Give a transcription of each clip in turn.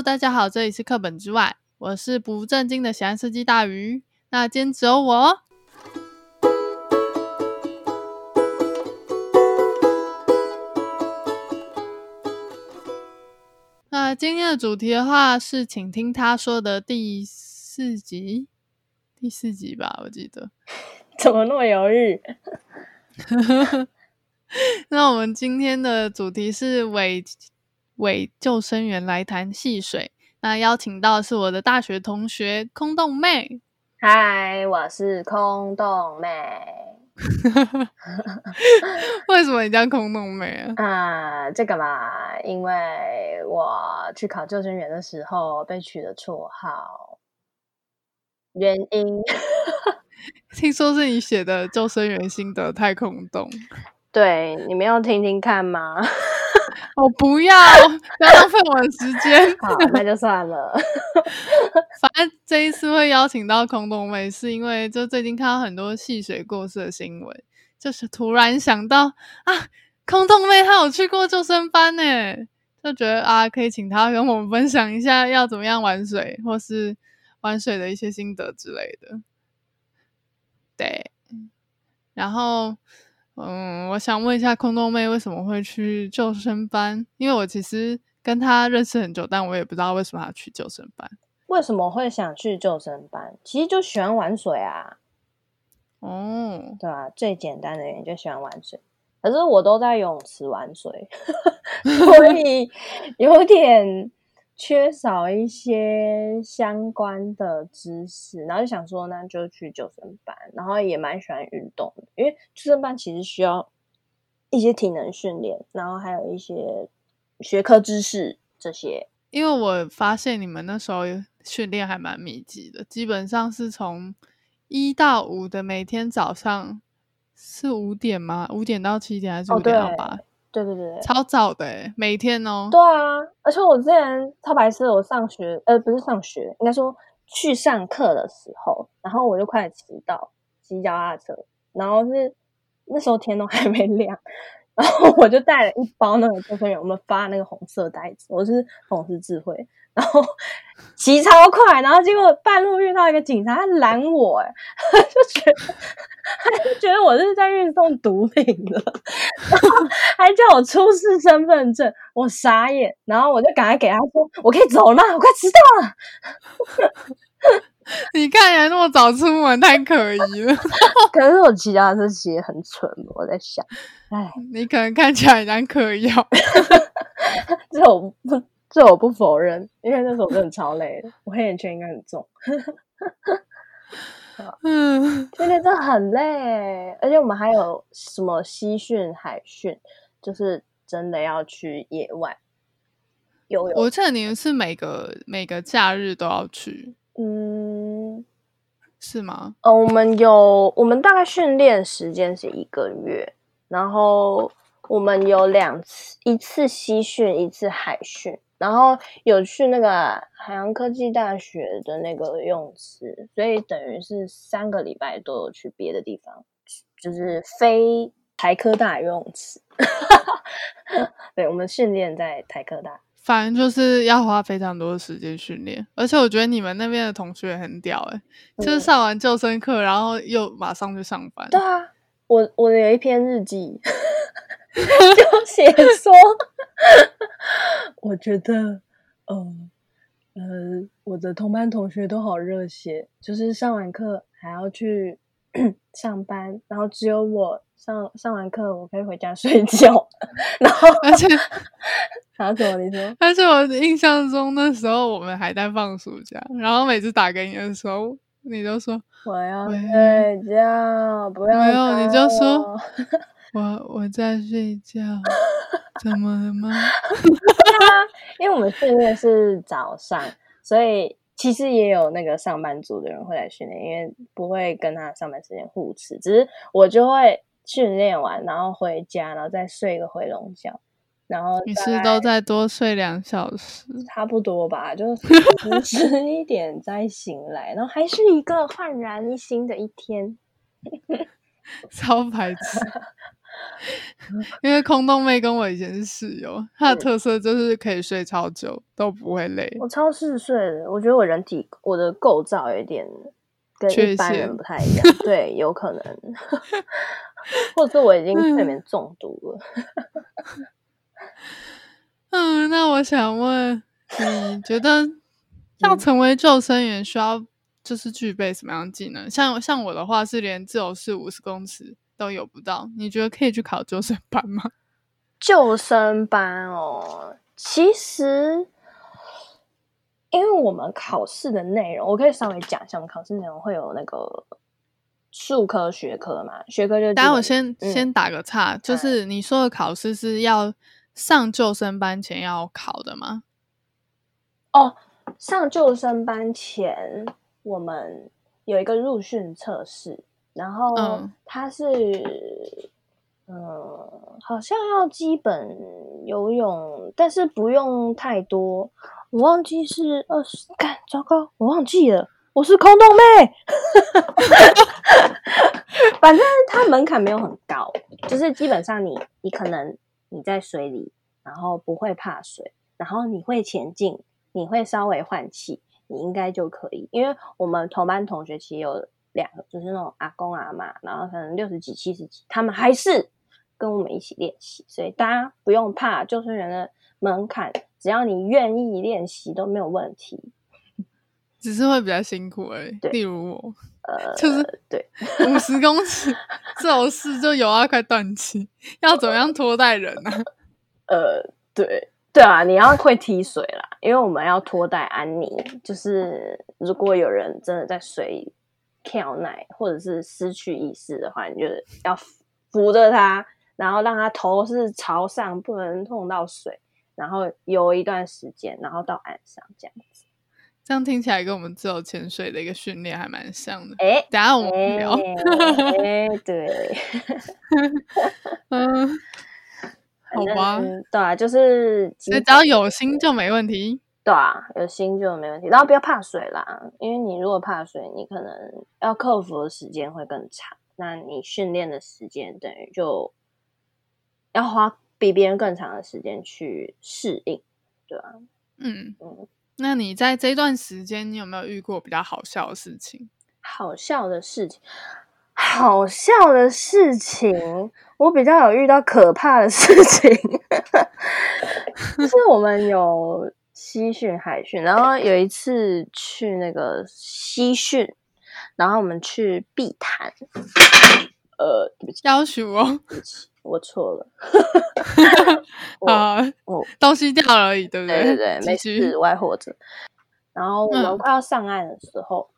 Hello，大家好，这里是课本之外，我是不正经的喜欢设计大鱼。那今天只有我。那今天的主题的话是，请听他说的第四集，第四集吧，我记得。怎么那么犹豫？那我们今天的主题是伪伪救生员来谈戏水。那邀请到的是我的大学同学空洞妹。嗨，我是空洞妹。为什么你叫空洞妹啊？啊、呃，这个嘛，因为我去考救生员的时候被取了绰号。原因，听说是你写的救生员心得太空洞。对，你们要听听看吗？我 不要，不要浪费我的时间。好，那就算了。反正这一次会邀请到空洞妹，是因为就最近看到很多戏水过世的新闻，就是突然想到啊，空洞妹她有去过救生班呢，就觉得啊，可以请她跟我们分享一下要怎么样玩水，或是玩水的一些心得之类的。对，然后。嗯，我想问一下空洞妹为什么会去救生班？因为我其实跟她认识很久，但我也不知道为什么要去救生班。为什么会想去救生班？其实就喜欢玩水啊。哦，对啊，最简单的原因就喜欢玩水。可是我都在游泳池玩水，所以有点。缺少一些相关的知识，然后就想说，那就去救生班，然后也蛮喜欢运动的，因为救生班其实需要一些体能训练，然后还有一些学科知识这些。因为我发现你们那时候训练还蛮密集的，基本上是从一到五的每天早上是五点吗？五点到七点还是五点到八？哦对对对，超早的欸，每天哦。对啊，而且我之前超白痴，我上学呃不是上学，应该说去上课的时候，然后我就快迟到，骑脚踏车，然后是那时候天都还没亮，然后我就带了一包那个救生员，我们发那个红色袋子，我是红十字会。然后 骑超快，然后结果半路遇到一个警察，他拦我，哎，就觉得他就觉得我是在运送毒品的，然后还叫我出示身份证，我傻眼，然后我就赶快给他说，我可以走了吗？我快迟到了。你看起来那么早出门，太可疑了。可是我骑脚踏车骑得很蠢，我在想，哎，你可能看起来蛮可疑哦，这我不。这我不否认，因为那时候真的超累的，我黑眼圈应该很重。嗯，今天真的很累，而且我们还有什么西训、海训，就是真的要去野外游泳。我记得你们是每个每个假日都要去，嗯，是吗？呃，我们有，我们大概训练时间是一个月，然后我们有两次，一次西训，一次海训。然后有去那个海洋科技大学的那个游泳池，所以等于是三个礼拜都有去别的地方，就是非台科大游泳池。对，我们训练在台科大，反正就是要花非常多的时间训练。而且我觉得你们那边的同学很屌哎、就是上完救生课，然后又马上就上班。对啊，我我有一篇日记。就写说，我觉得，嗯呃，呃，我的同班同学都好热血，就是上完课还要去 上班，然后只有我上上完课我可以回家睡觉，然后而且还要怎么你说？而且我印象中那时候我们还在放暑假，然后每次打给你的时候，你就说我要睡觉，不要没有，你就说。我我在睡觉，怎么了吗？对啊，因为我们训练是早上，所以其实也有那个上班族的人会来训练，因为不会跟他上班时间互斥。只是我就会训练完，然后回家，然后再睡个回笼觉，然后你是都再多睡两小时，差不多吧，就 十一点再醒来，然后还是一个焕然一新的一天，超白痴。因为空洞妹跟我以前是室友，她的特色就是可以睡超久都不会累。我超嗜睡的，我觉得我人体我的构造有一点跟一般人不太一样，对，有可能，或者是我已经睡眠中毒了。嗯，那我想问，你觉得要成为救生员需要就是具备什么样的技能？像像我的话是连自由式五十公尺。都有不到，你觉得可以去考救生班吗？救生班哦，其实因为我们考试的内容，我可以稍微讲一下，我们考试内容会有那个数科学科嘛，学科就。待我先、嗯、先打个岔，就是你说的考试是要上救生班前要考的吗？哦，上救生班前我们有一个入训测试。然后它是，嗯，呃、好像要基本游泳，但是不用太多。我忘记是二十，干，糟糕，我忘记了，我是空洞妹。反正它门槛没有很高，就是基本上你你可能你在水里，然后不会怕水，然后你会前进，你会稍微换气，你应该就可以。因为我们同班同学其实有。两个就是那种阿公阿妈，然后可能六十几、七十几，他们还是跟我们一起练习，所以大家不用怕救生员的门槛，只要你愿意练习都没有问题，只是会比较辛苦而已。对，例如我，呃，就是对五十公尺这种事就有啊快断气，要怎么样拖带人呢？啊？呃，对对啊，你要会踢水啦，因为我们要拖带安妮，就是如果有人真的在水里。跳奶或者是失去意识的话，你就要扶着他，然后让他头是朝上，不能碰到水，然后游一段时间，然后到岸上这样子。这样听起来跟我们自由潜水的一个训练还蛮像的。哎、欸，等下我们聊。哎、欸，对，嗯，好吧，对啊，就是只要有心就没问题。对啊，有心就没问题，然后不要怕水啦，因为你如果怕水，你可能要克服的时间会更长，那你训练的时间等于就要花比别人更长的时间去适应，对啊，嗯嗯，那你在这段时间，你有没有遇过比较好笑的事情？好笑的事情，好笑的事情，我比较有遇到可怕的事情，就是我们有。西训、海训，然后有一次去那个西训，然后我们去碧潭。呃，对不起，要求哦，对不起，我错了。啊，哦，东西掉了而已，对不对？对对对，没事，外或者。然后我们快要上岸的时候，嗯，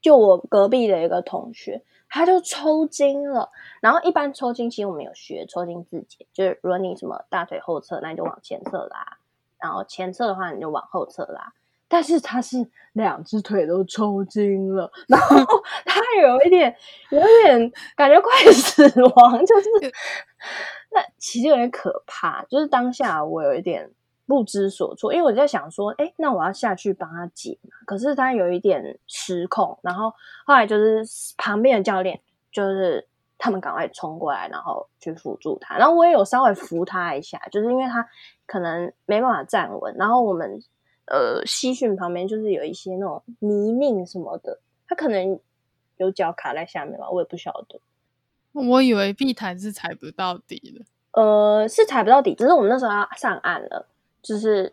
就我隔壁的一个同学，他就抽筋了。然后一般抽筋，其实我们有学抽筋自解，就是如果你什么大腿后侧，那你就往前侧拉。然后前侧的话，你就往后侧拉。但是他是两只腿都抽筋了，然后 他有一点，有点感觉快 死亡，就是那其实有点可怕。就是当下我有一点不知所措，因为我在想说，哎，那我要下去帮他解嘛。可是他有一点失控，然后后来就是旁边的教练就是。他们赶快冲过来，然后去辅助他。然后我也有稍微扶他一下，就是因为他可能没办法站稳。然后我们呃，西训旁边就是有一些那种泥泞什么的，他可能有脚卡在下面吧，我也不晓得。我以为碧潭是踩不到底的，呃，是踩不到底，只是我们那时候要上岸了，就是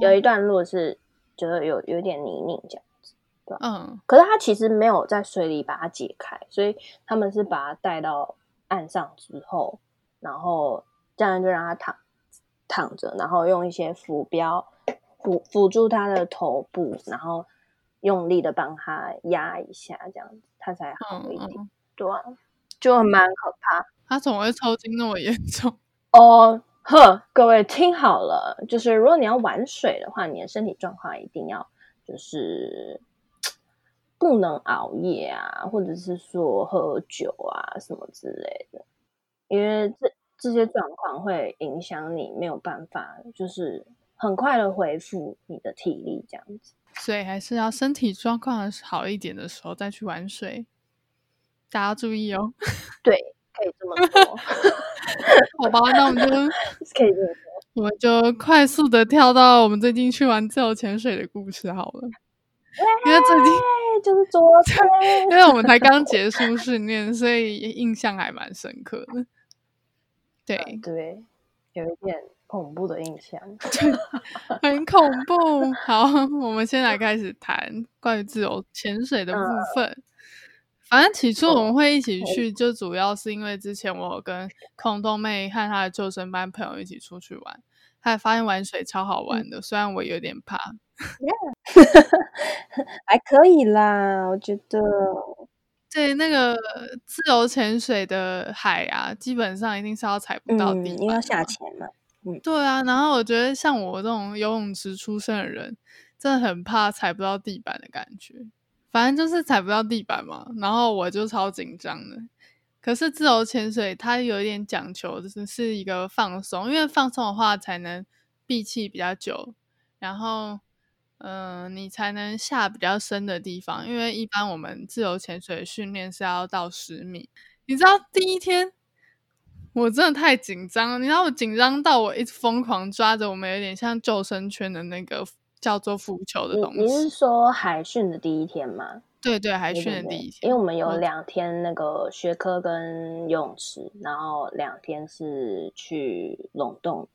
有一段路是觉得有有点泥泞这样子。嗯，可是他其实没有在水里把它解开，所以他们是把它带到岸上之后，然后这样就让它躺躺着，然后用一些浮标辅辅助他的头部，然后用力的帮他压一下，这样子他才好一点。嗯嗯、对啊，就蛮可怕。他怎么会抽筋那么严重？哦呵，各位听好了，就是如果你要玩水的话，你的身体状况一定要就是。不能熬夜啊，或者是说喝酒啊什么之类的，因为这这些状况会影响你没有办法，就是很快的恢复你的体力这样子。所以还是要身体状况好一点的时候再去玩水，大家注意哦。对，可以这么说。好吧，那我们就可以这么说。我们就快速的跳到我们最近去玩自由潜水的故事好了。因为最近就是昨天，因为我们才刚结束训练，所以印象还蛮深刻的。对、嗯、对，有一点恐怖的印象，很恐怖。好，我们先来开始谈关于自由潜水的部分。嗯、反正起初我们会一起去，就主要是因为之前我有跟空洞妹和她的救生班朋友一起出去玩，还发现玩水超好玩的，嗯、虽然我有点怕。还可以啦，我觉得。对，那个自由潜水的海啊，基本上一定是要踩不到底，因为要下潜嘛。对啊。然后我觉得像我这种游泳池出身的人，真的很怕踩不到地板的感觉。反正就是踩不到地板嘛，然后我就超紧张的。可是自由潜水它有一点讲求，就是是一个放松，因为放松的话才能闭气比较久，然后。嗯、你才能下比较深的地方，因为一般我们自由潜水训练是要到十米。你知道第一天我真的太紧张，你知道我紧张到我一直疯狂抓着我们有点像救生圈的那个叫做浮球的东西。你是说海训的第一天吗？对对，海训的第一天，因为我们有两天那个学科跟游泳池，然后两天是去龙洞。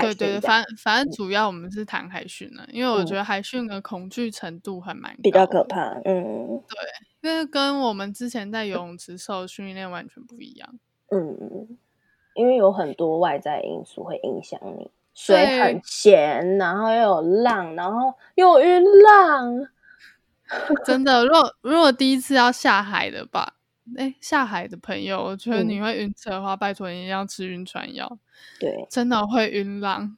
对对对，反反正主要我们是谈海训呢，因为我觉得海训的恐惧程度还蛮比较可怕。嗯，对，因为跟我们之前在游泳池受训练完全不一样。嗯，因为有很多外在因素会影响你，水很咸，然后又有浪，然后又有晕浪。真的，如果如果第一次要下海的吧。哎，下海的朋友，我觉得你会晕车的话，嗯、拜托你一定要吃晕船药。对，真的会晕浪，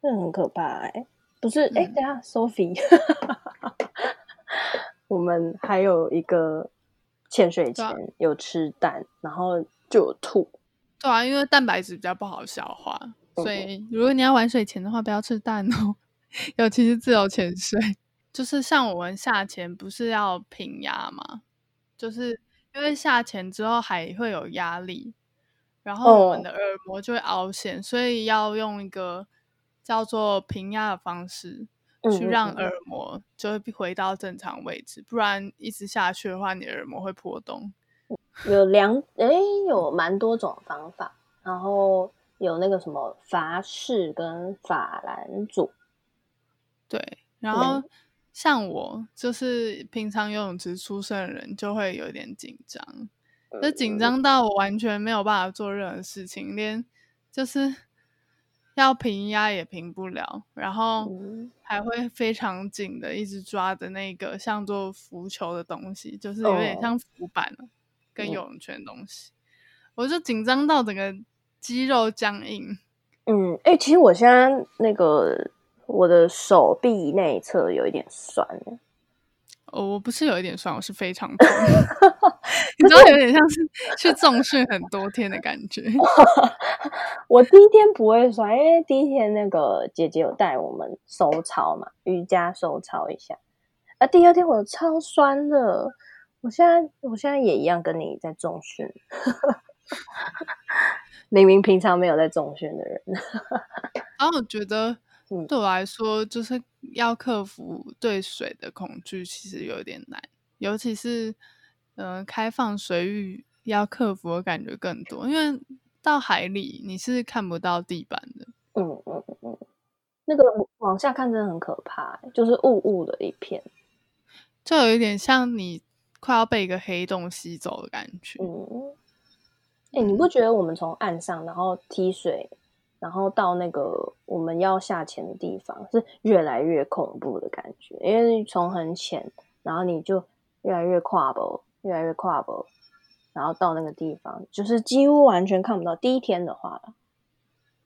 这很可怕哎。不是，哎、嗯，等下，Sophie，我们还有一个潜水前、啊、有吃蛋，然后就有吐。对啊，因为蛋白质比较不好消化，所以如果你要玩水前的话，不要吃蛋哦。尤其是自由潜水，就是像我们下潜不是要平压吗？就是。因为下潜之后还会有压力，然后我们的耳膜就会凹陷，哦、所以要用一个叫做平压的方式去让耳膜就会回到正常位置，不然一直下去的话，你的耳膜会破洞。有两诶，有蛮多种方法，然后有那个什么法式跟法兰组，对，然后。嗯像我就是平常游泳池出生的人，就会有点紧张，就紧张到我完全没有办法做任何事情，连就是要平压也平不了，然后还会非常紧的一直抓着那个像做浮球的东西，就是有点像浮板跟游泳圈的东西，我就紧张到整个肌肉僵硬。嗯，哎、欸，其实我现在那个。我的手臂内侧有一点酸，哦，我不是有一点酸，我是非常痛，你知道有点像是去重训很多天的感觉。我第一天不会酸，因为第一天那个姐姐有带我们收操嘛，瑜伽收操一下。啊，第二天我超酸的，我现在我现在也一样跟你在重训，明明平常没有在重训的人。然后我觉得。对我来说，就是要克服对水的恐惧，其实有点难。尤其是，嗯、呃，开放水域要克服的感觉更多，因为到海里你是看不到地板的。嗯嗯嗯，那个往下看真的很可怕，就是雾雾的一片，就有一点像你快要被一个黑洞吸走的感觉。嗯，哎，你不觉得我们从岸上然后踢水？然后到那个我们要下潜的地方，是越来越恐怖的感觉，因为从很浅，然后你就越来越跨步，越来越跨步，然后到那个地方，就是几乎完全看不到。第一天的话，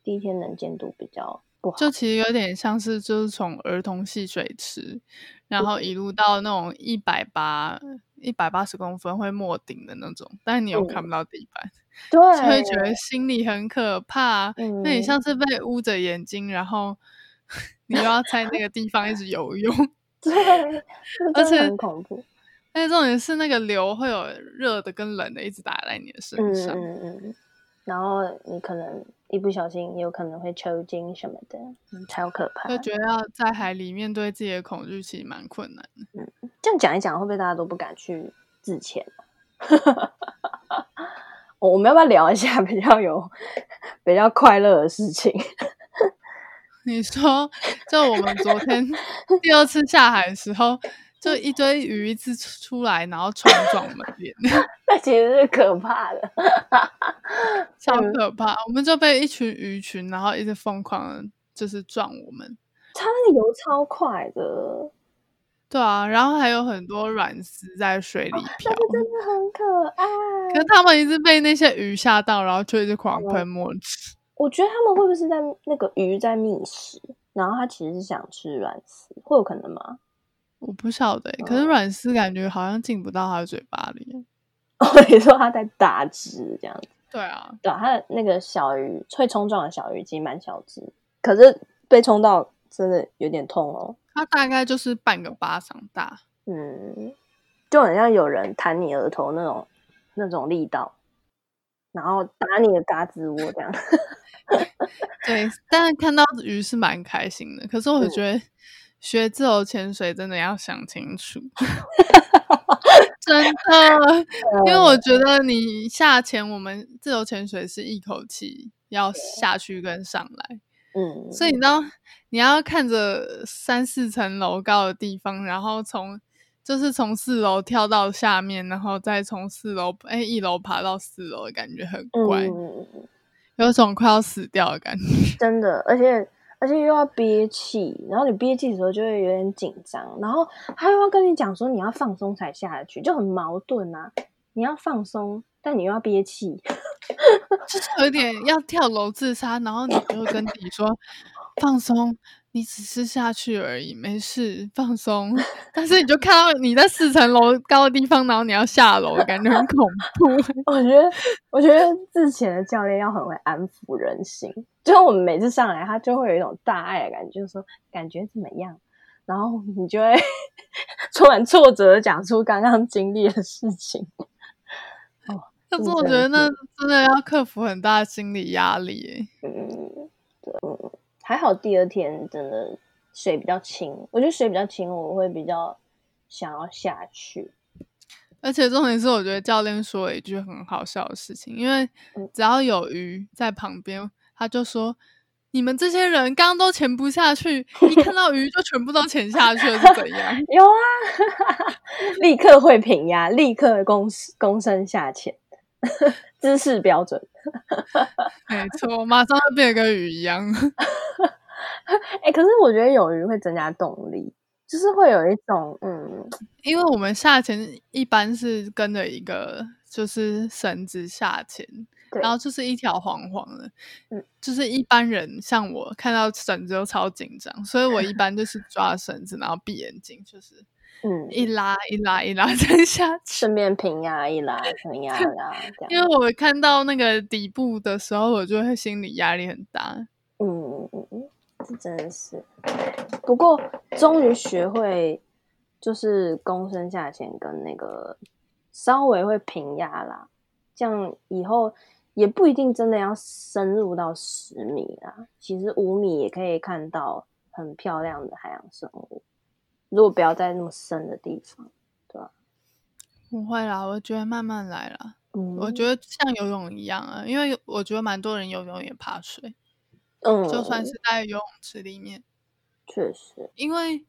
第一天能见度比较不好，就其实有点像是就是从儿童戏水池，然后一路到那种一百八一百八十公分会没顶的那种，但是你又看不到地板。嗯对，就会觉得心里很可怕。嗯、那你像是被捂着眼睛，然后 你又要在那个地方一直游泳，对，而且很恐怖。而且重点是那个流会有热的跟冷的一直打在你的身上，嗯嗯嗯，然后你可能一不小心有可能会抽筋什么的，超可怕。就觉得要在海里面对自己的恐惧其实蛮困难的。嗯，这样讲一讲，会不会大家都不敢去自潜？我们要不要聊一下比较有比较快乐的事情？你说，就我们昨天第二次下海的时候，就一堆鱼一次出来，然后冲撞我们脸，那其实是可怕的，超可怕。我们就被一群鱼群，然后一直疯狂的就是撞我们。它那个游超快的，对啊，然后还有很多软丝在水里漂，哦、真的很可爱。可是他们一直被那些鱼吓到，然后就一直狂喷墨汁。我觉得他们会不会是在那个鱼在觅食，然后它其实是想吃软丝，会有可能吗？我不晓得、欸，可是软丝感觉好像进不到他的嘴巴里。哦，你说他在打汁这样子？对啊，对啊，它的那个小鱼会冲撞的小鱼其实蛮小只，可是被冲到真的有点痛哦。它大概就是半个巴掌大，嗯，就很像有人弹你额头那种那种力道，然后打你的嘎吱窝这样。对，但是看到鱼是蛮开心的。可是我觉得学自由潜水真的要想清楚，真的，因为我觉得你下潜，我们自由潜水是一口气要下去跟上来，嗯，所以你知道你要看着三四层楼高的地方，然后从就是从四楼跳到下面，然后再从四楼哎一楼爬到四楼，感觉很怪。嗯。有种快要死掉的感觉，真的，而且而且又要憋气，然后你憋气的时候就会有点紧张，然后他又要跟你讲说你要放松才下去，就很矛盾啊！你要放松，但你又要憋气，就是有点要跳楼自杀，然后你就跟自己说放松。你只是下去而已，没事，放松。但是你就看到你在四层楼高的地方，然后你要下楼，感觉很恐怖。我觉得，我觉得之前的教练要很会安抚人心。就我们每次上来，他就会有一种大爱的感觉，就是说感觉怎么样，然后你就会 充满挫折的讲出刚刚经历的事情。哦，但是我觉得那真的要克服很大的心理压力。嗯，对。还好第二天真的水比较清，我觉得水比较清，我会比较想要下去。而且重点是，我觉得教练说了一句很好笑的事情，因为只要有鱼在旁边，他就说：“你们这些人刚刚都潜不下去，一看到鱼就全部都潜下去了，是怎样？” 有啊，立刻会平压，立刻躬躬身下潜，姿势标准。没错，马上会变得跟鱼一样。哎、欸，可是我觉得有鱼会增加动力，就是会有一种嗯，因为我们下潜一般是跟着一个就是绳子下潜，然后就是一条黄黄的，嗯，就是一般人像我看到绳子都超紧张，所以我一般就是抓绳子，然后闭眼睛，就是嗯，一拉一拉一拉 再下去，顺便平压一拉平压一拉，因为我看到那个底部的时候，我就会心理压力很大，嗯嗯嗯。这真的是，不过终于学会就是躬身下潜跟那个稍微会平压啦，这样以后也不一定真的要深入到十米啦，其实五米也可以看到很漂亮的海洋生物。如果不要在那么深的地方，对吧？不会啦，我觉得慢慢来啦。嗯，我觉得像游泳一样啊，因为我觉得蛮多人游泳也怕水。嗯，就算是在游泳池里面，确实，因为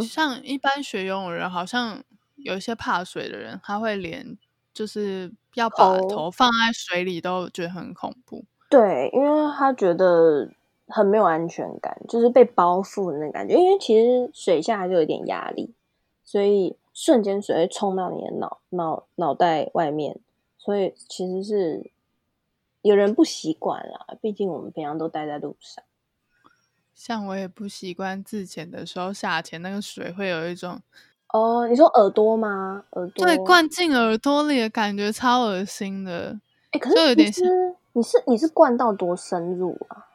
像一般学游泳的人，好像有一些怕水的人，他会连就是要把头放在水里都觉得很恐怖。对，因为他觉得很没有安全感，就是被包覆的那感觉。因为其实水下就有点压力，所以瞬间水会冲到你的脑脑脑袋外面，所以其实是。有人不习惯啦，毕竟我们平常都待在路上。像我也不习惯自潜的时候下潜，那个水会有一种……哦，你说耳朵吗？耳朵对，灌进耳朵里的感觉超恶心的。哎、欸，可是就有点像，你是你是灌到多深入啊？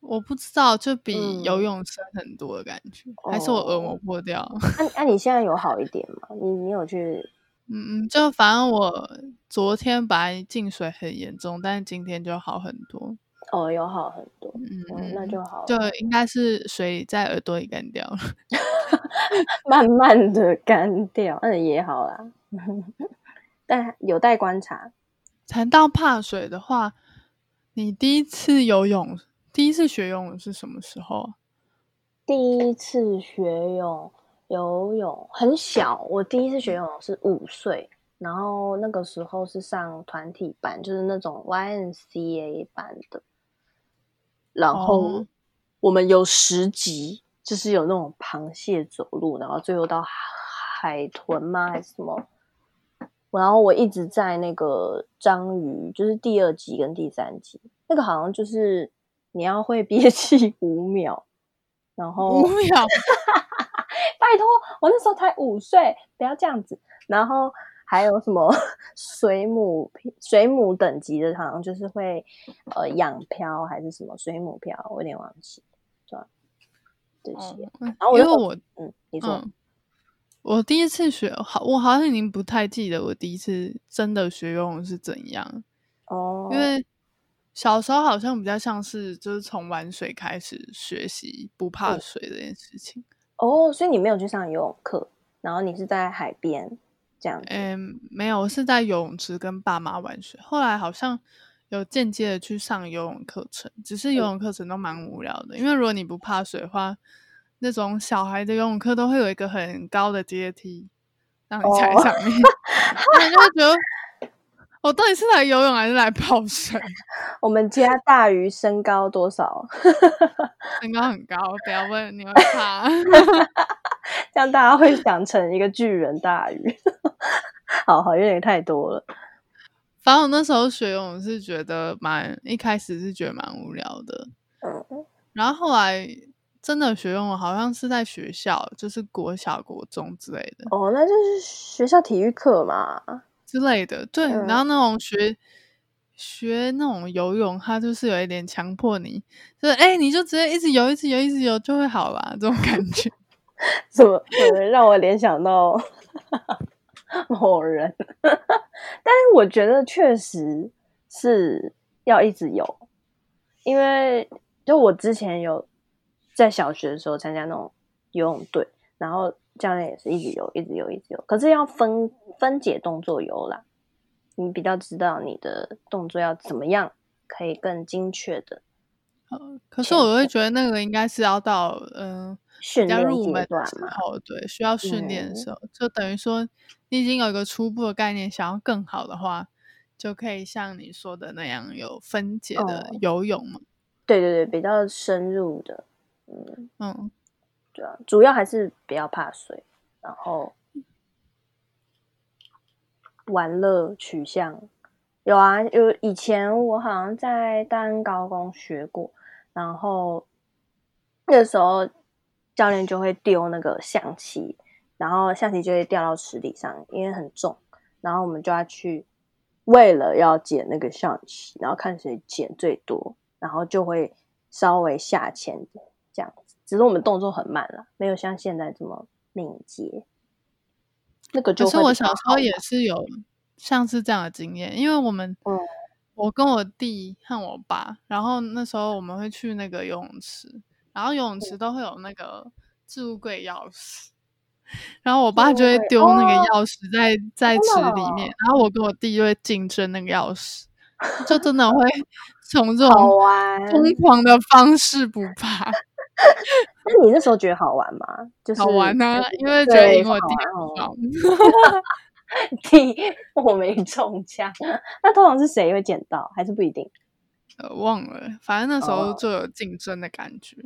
我不知道，就比游泳深很多的感觉，嗯、还是我耳膜破掉？那那、哦啊啊、你现在有好一点吗？你你有去？嗯嗯，就反正我昨天本来进水很严重，但是今天就好很多。哦，有好很多，嗯，嗯，那就好，就应该是水在耳朵里干掉了，慢慢的干掉，嗯，也好啦，但有待观察。谈到怕水的话，你第一次游泳，第一次学游泳是什么时候？第一次学泳，游泳很小，我第一次学游泳是五岁。然后那个时候是上团体班，就是那种 YMCA 班的。然后我们有十级，就是有那种螃蟹走路，然后最后到海豚吗？还是什么？然后我一直在那个章鱼，就是第二级跟第三级，那个好像就是你要会憋气五秒，然后五秒，拜托，我那时候才五岁，不要这样子，然后。还有什么 水母水母等级的，好像就是会呃仰漂还是什么水母漂，我有点忘记，对吧？这些。然后因为我嗯，你说、嗯，我第一次学好，我好像已经不太记得我第一次真的学游泳是怎样哦。因为小时候好像比较像是就是从玩水开始学习不怕水这件事情哦。哦，所以你没有去上游泳课，然后你是在海边。这样，嗯，没有，我是在游泳池跟爸妈玩水。后来好像有间接的去上游泳课程，只是游泳课程都蛮无聊的。因为如果你不怕水的话，那种小孩的游泳课都会有一个很高的阶梯让你踩上面，那你就会觉得我到底是来游泳还是来泡水？我们家大鱼身高多少？身高很高，不要问，你会怕。这样大家会想成一个巨人大鱼，好好有点太多了。反正我那时候学游泳是觉得蛮，一开始是觉得蛮无聊的，嗯，然后后来真的学游泳好像是在学校，就是国小、国中之类的。哦，那就是学校体育课嘛之类的。对，嗯、然后那种学学那种游泳，它就是有一点强迫你，就是哎、欸，你就直接一直游，一直游，一直游就会好啦，这种感 觉。怎么可能让我联想到 某人？但是我觉得确实是要一直游，因为就我之前有在小学的时候参加那种游泳队，然后教练也是一直游，一直游，一直游。可是要分分解动作游啦，你比较知道你的动作要怎么样可以更精确的。可是我会觉得那个应该是要到嗯。呃比较入门的时候，对，需要训练的时候，嗯、就等于说你已经有一个初步的概念，想要更好的话，就可以像你说的那样有分解的游泳嘛。对对对，比较深入的，嗯嗯，对啊，主要还是不要怕水，然后玩乐取向有啊，有以前我好像在大安高工学过，然后那时候。教练就会丢那个象棋，然后象棋就会掉到池底上，因为很重。然后我们就要去，为了要捡那个象棋，然后看谁捡最多，然后就会稍微下潜这样子。只是我们动作很慢了，没有像现在这么敏捷。那个就可是我小时候也是有像是这样的经验，因为我们，嗯，我跟我弟和我爸，然后那时候我们会去那个游泳池。然后游泳池都会有那个置物柜钥匙，然后我爸就会丢那个钥匙在、哦、在池里面，然后我跟我弟就会竞争那个钥匙，就真的会 从这种疯狂的方式不怕。那你那时候觉得好玩吗？就是好玩啊，因为觉得赢我弟很爽。弟，我没中枪，那通常是谁会捡到？还是不一定？呃，忘了，反正那时候就有竞争的感觉。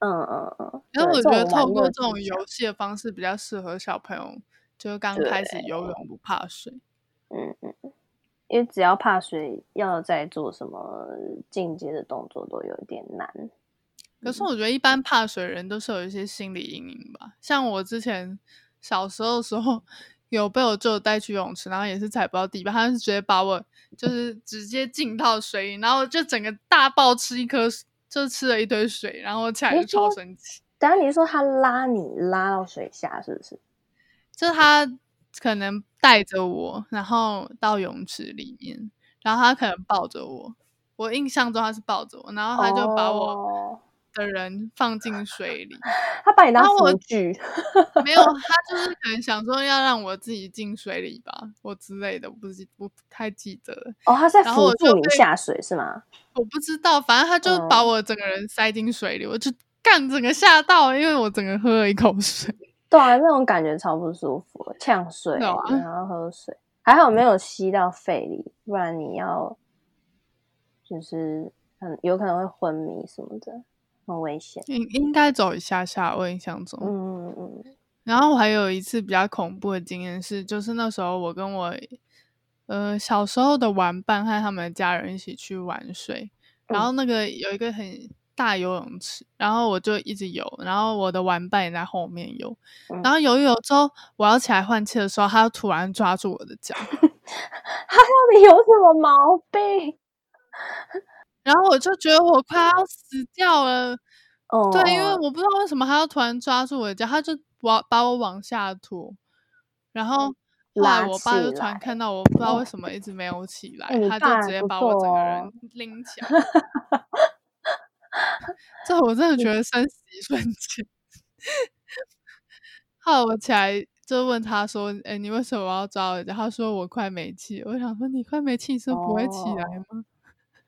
嗯嗯嗯。因为我觉得透过这种游戏的方式比较适合小朋友，就是刚开始游泳不怕水。嗯嗯。因为只要怕水，要再做什么进阶的动作都有点难。可是我觉得一般怕水的人都是有一些心理阴影吧。像我之前小时候的时候。有被我舅带去游泳池，然后也是踩不到地板，他是直接把我就是直接浸到水里，然后就整个大爆吃一颗，就吃了一堆水，然后我起来就超生气。等下你说他拉你拉到水下是不是？就是他可能带着我，然后到泳池里面，然后他可能抱着我。我印象中他是抱着我，然后他就把我的人放进水里。他把你当浮具？没有，他 就是可能想说要让我自己进水里吧，我之类的，我不是不太记得。哦，他在辅助你下水是吗？我不知道，反正他就把我整个人塞进水里，嗯、我就干整个吓到，因为我整个喝了一口水。对啊，那种感觉超不舒服，呛水，啊、然后喝水，还好没有吸到肺里，不然你要。就是很有可能会昏迷什么的，很危险。应应该走一下下，我印象中。嗯嗯嗯。然后我还有一次比较恐怖的经验是，就是那时候我跟我呃小时候的玩伴和他们的家人一起去玩水，然后那个有一个很大游泳池，然后我就一直游，然后我的玩伴也在后面游，然后游一游之后，我要起来换气的时候，他就突然抓住我的脚。他到底有什么毛病？然后我就觉得我快要死掉了，哦，对，因为我不知道为什么他要突然抓住我的脚，他就往把我往下拖，然后后来我爸就突然看到我，不知道为什么一直没有起 来，他就直接把我整个人拎起来，这我真的觉得生死一瞬间。后来我起来就问他说：“哎，你为什么要抓我脚？”他说：“我快没气。”我想说：“你快没气，是不会起来吗？”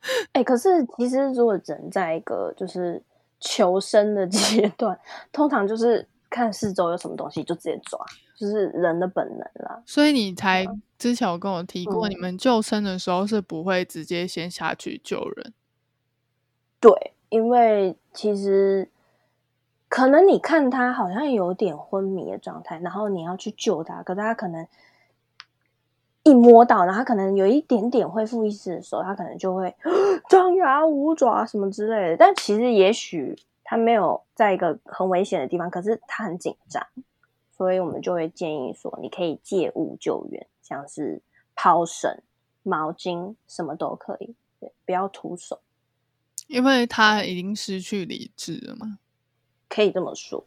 哦 哎、欸，可是其实如果人在一个就是求生的 阶段，通常就是看四周有什么东西就直接抓，就是人的本能啦。所以你才之前有跟我提过，嗯、你们救生的时候是不会直接先下去救人。对，因为其实可能你看他好像有点昏迷的状态，然后你要去救他，可是他可能。一摸到，然后他可能有一点点恢复意识的时候，他可能就会 张牙舞爪什么之类的。但其实也许他没有在一个很危险的地方，可是他很紧张，所以我们就会建议说，你可以借物救援，像是抛绳、毛巾什么都可以，对，不要徒手，因为他已经失去理智了嘛，可以这么说。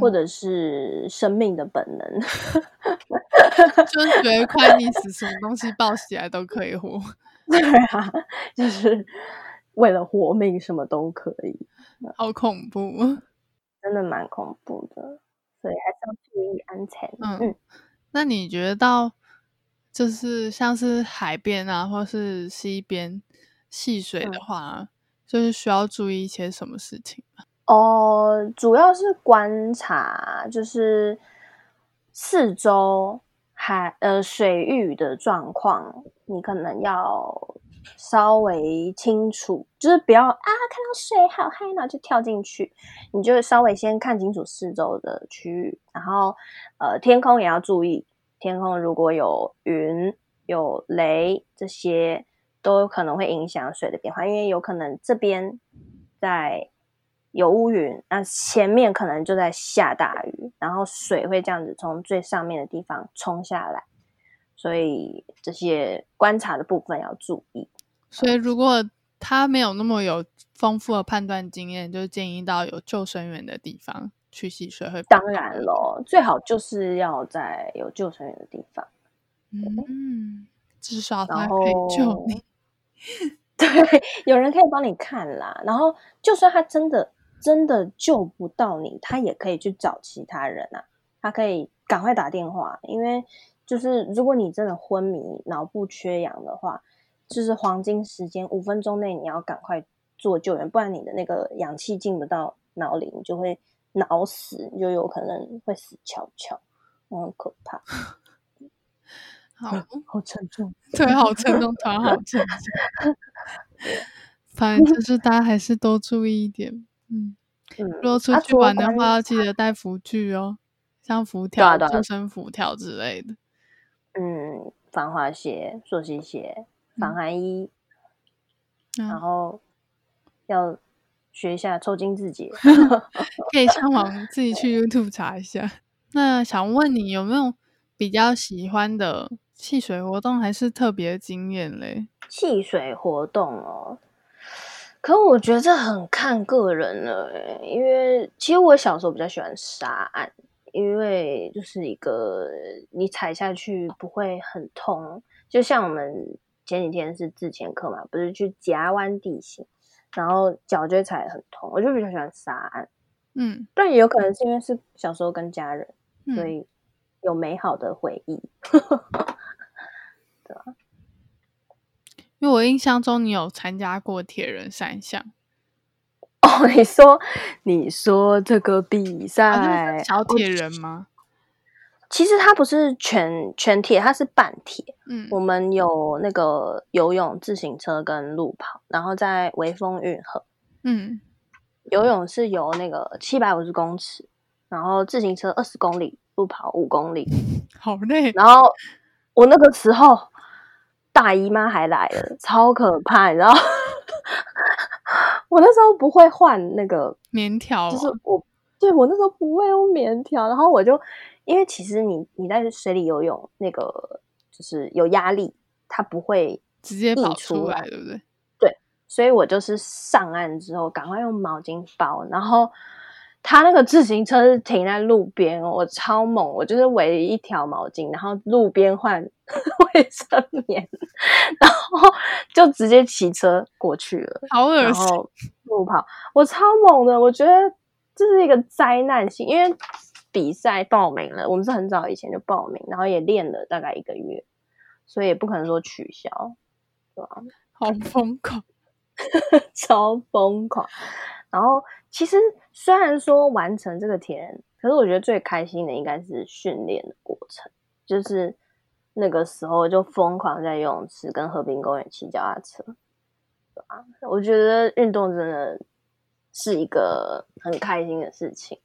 或者是生命的本能，就是觉得快溺死，什么东西抱起来都可以活。对啊，就是为了活命，什么都可以。好恐怖，真的蛮恐怖的，所以还是要注意安全。嗯，嗯，那你觉得到就是像是海边啊，或是溪边戏水的话，嗯、就是需要注意一些什么事情吗？哦，主要是观察，就是四周海呃水域的状况，你可能要稍微清楚，就是不要啊看到水好嗨呢就跳进去，你就稍微先看清楚四周的区域，然后呃天空也要注意，天空如果有云有雷这些，都可能会影响水的变化，因为有可能这边在。有乌云，那前面可能就在下大雨，然后水会这样子从最上面的地方冲下来，所以这些观察的部分要注意。所以如果他没有那么有丰富的判断经验，就建议到有救生员的地方去戏水会。当然咯，最好就是要在有救生员的地方。嗯，至少他可以救你。对，有人可以帮你看啦。然后就算他真的。真的救不到你，他也可以去找其他人啊。他可以赶快打电话，因为就是如果你真的昏迷、脑部缺氧的话，就是黄金时间五分钟内你要赶快做救援，不然你的那个氧气进不到脑里，你就会脑死，你就有可能会死翘翘，很可怕。好，好沉重，对，好沉重，团好沉重。反正就是大家还是多注意一点。嗯，如果出去玩的话，要记得带服具哦，像浮条、救生浮条之类的。嗯，防滑鞋、溯溪鞋、防寒衣，嗯、然后要学一下抽筋自己，可以上网自己去 YouTube 查一下。那想问你有没有比较喜欢的戏水活动，还是特别经验嘞？戏水活动哦。可我觉得这很看个人了，因为其实我小时候比较喜欢沙岸，因为就是一个你踩下去不会很痛，就像我们前几天是自前课嘛，不是去夹弯地形，然后脚就会踩得很痛，我就比较喜欢沙岸。嗯，但也有可能是因为是小时候跟家人，嗯、所以有美好的回忆，对吧？因为我印象中你有参加过铁人三项 哦，你说你说这个比赛、啊、小铁人吗？其实它不是全全铁，它是半铁。嗯，我们有那个游泳、自行车跟路跑，然后在微风运河。嗯。游泳是游那个七百五十公尺，然后自行车二十公里，路跑五公里，好累。然后我那个时候大姨妈还来了，超可怕，你知道？我那时候不会换那个棉条，就是我对我那时候不会用棉条，然后我就因为其实你你在水里游泳，那个就是有压力，它不会直接跑出来，对不对？所以我就是上岸之后，赶快用毛巾包。然后他那个自行车是停在路边，我超猛，我就是围一条毛巾，然后路边换 卫生棉，然后就直接骑车过去了。好恶心！然后路跑，我超猛的，我觉得这是一个灾难性，因为比赛报名了，我们是很早以前就报名，然后也练了大概一个月，所以也不可能说取消，对吧？好疯狂。超疯狂，然后其实虽然说完成这个铁人，可是我觉得最开心的应该是训练的过程，就是那个时候就疯狂在游泳池跟河滨公园骑脚踏车，对吧？我觉得运动真的是一个很开心的事情，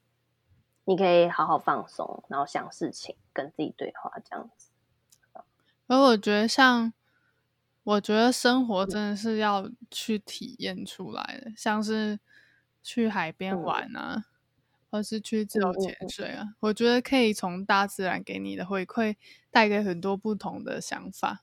你可以好好放松，然后想事情，跟自己对话这样子。而我觉得像。我觉得生活真的是要去体验出来的，像是去海边玩啊，嗯、或是去自由潜水啊。嗯、我觉得可以从大自然给你的回馈，带给很多不同的想法。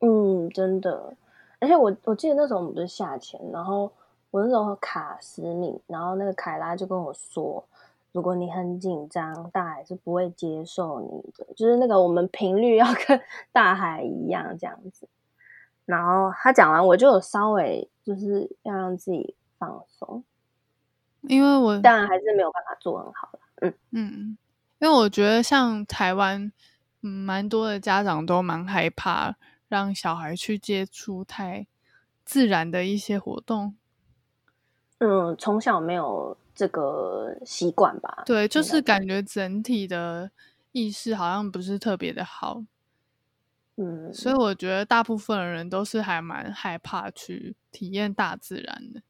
嗯，真的。而且我我记得那时候我们不是下潜，然后我那时候卡斯米，然后那个凯拉就跟我说。如果你很紧张，大海是不会接受你的，就是那个我们频率要 跟大海一样这样子。然后他讲完，我就有稍微就是要让自己放松，因为我当然还是没有办法做很好了。嗯嗯，因为我觉得像台湾，嗯，蛮多的家长都蛮害怕让小孩去接触太自然的一些活动。嗯，从小没有。这个习惯吧，对，就是感觉整体的意识好像不是特别的好，嗯，所以我觉得大部分人都是还蛮害怕去体验大自然的，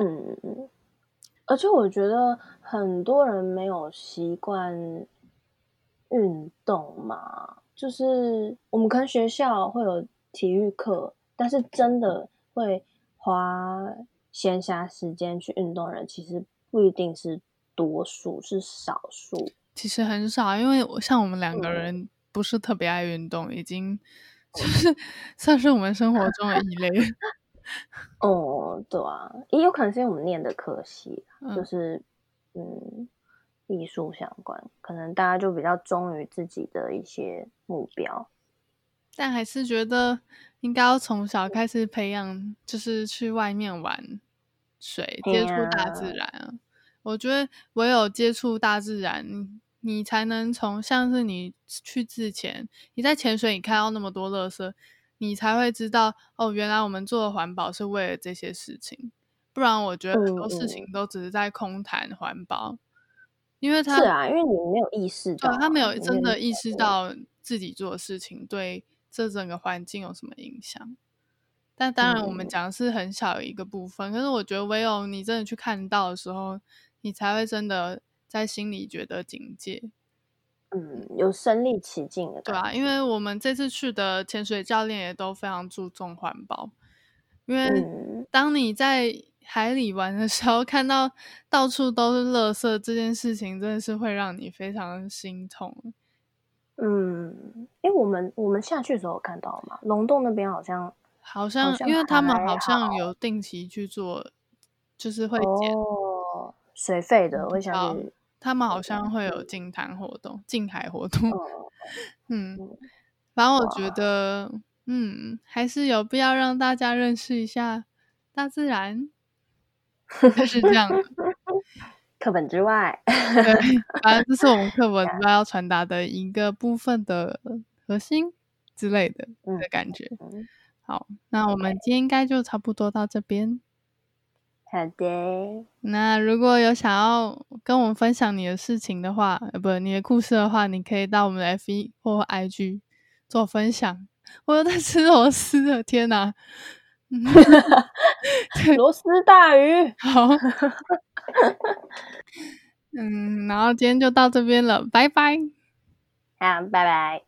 嗯嗯，而且我觉得很多人没有习惯运动嘛，就是我们可能学校会有体育课，但是真的会花。闲暇时间去运动的人，其实不一定是多数，是少数。其实很少，因为像我们两个人不是特别爱运动，嗯、已经就是 算是我们生活中的一类。哦，对啊，也有可能是因为我们念的科系，就是嗯，艺术相关，可能大家就比较忠于自己的一些目标。但还是觉得应该要从小开始培养，就是去外面玩水，接触大自然啊。我觉得唯有接触大自然，你才能从像是你去之前，你在潜水，你看到那么多垃圾，你才会知道哦，原来我们做的环保是为了这些事情。不然，我觉得很多事情都只是在空谈环保，因为他是啊，因为你没有意识到，他没有真的意识到自己做的事情对。这整个环境有什么影响？但当然，我们讲的是很小的一个部分。嗯、可是我觉得，唯有你真的去看到的时候，你才会真的在心里觉得警戒。嗯，有身临其境的，对啊，因为我们这次去的潜水教练也都非常注重环保。因为当你在海里玩的时候，看到到处都是垃圾，这件事情真的是会让你非常心痛。嗯，哎，我们我们下去的时候看到吗？龙洞那边好像好像，因为他们好像有定期去做，就是会减、哦、水费的，我想去。他们好像会有净滩活动、净海活动。嗯，反正我觉得，嗯，还是有必要让大家认识一下大自然，就是这样的。课本之外，对，反正这是我们课本之外要传达的一个部分的核心之类的的感觉。好，那我们今天应该就差不多到这边。好的。那如果有想要跟我们分享你的事情的话，呃，不，你的故事的话，你可以到我们的 FB 或 IG 做分享。我又在吃螺丝了，天哪！螺丝大鱼。好。嗯，然后今天就到这边了，拜拜。好，拜拜。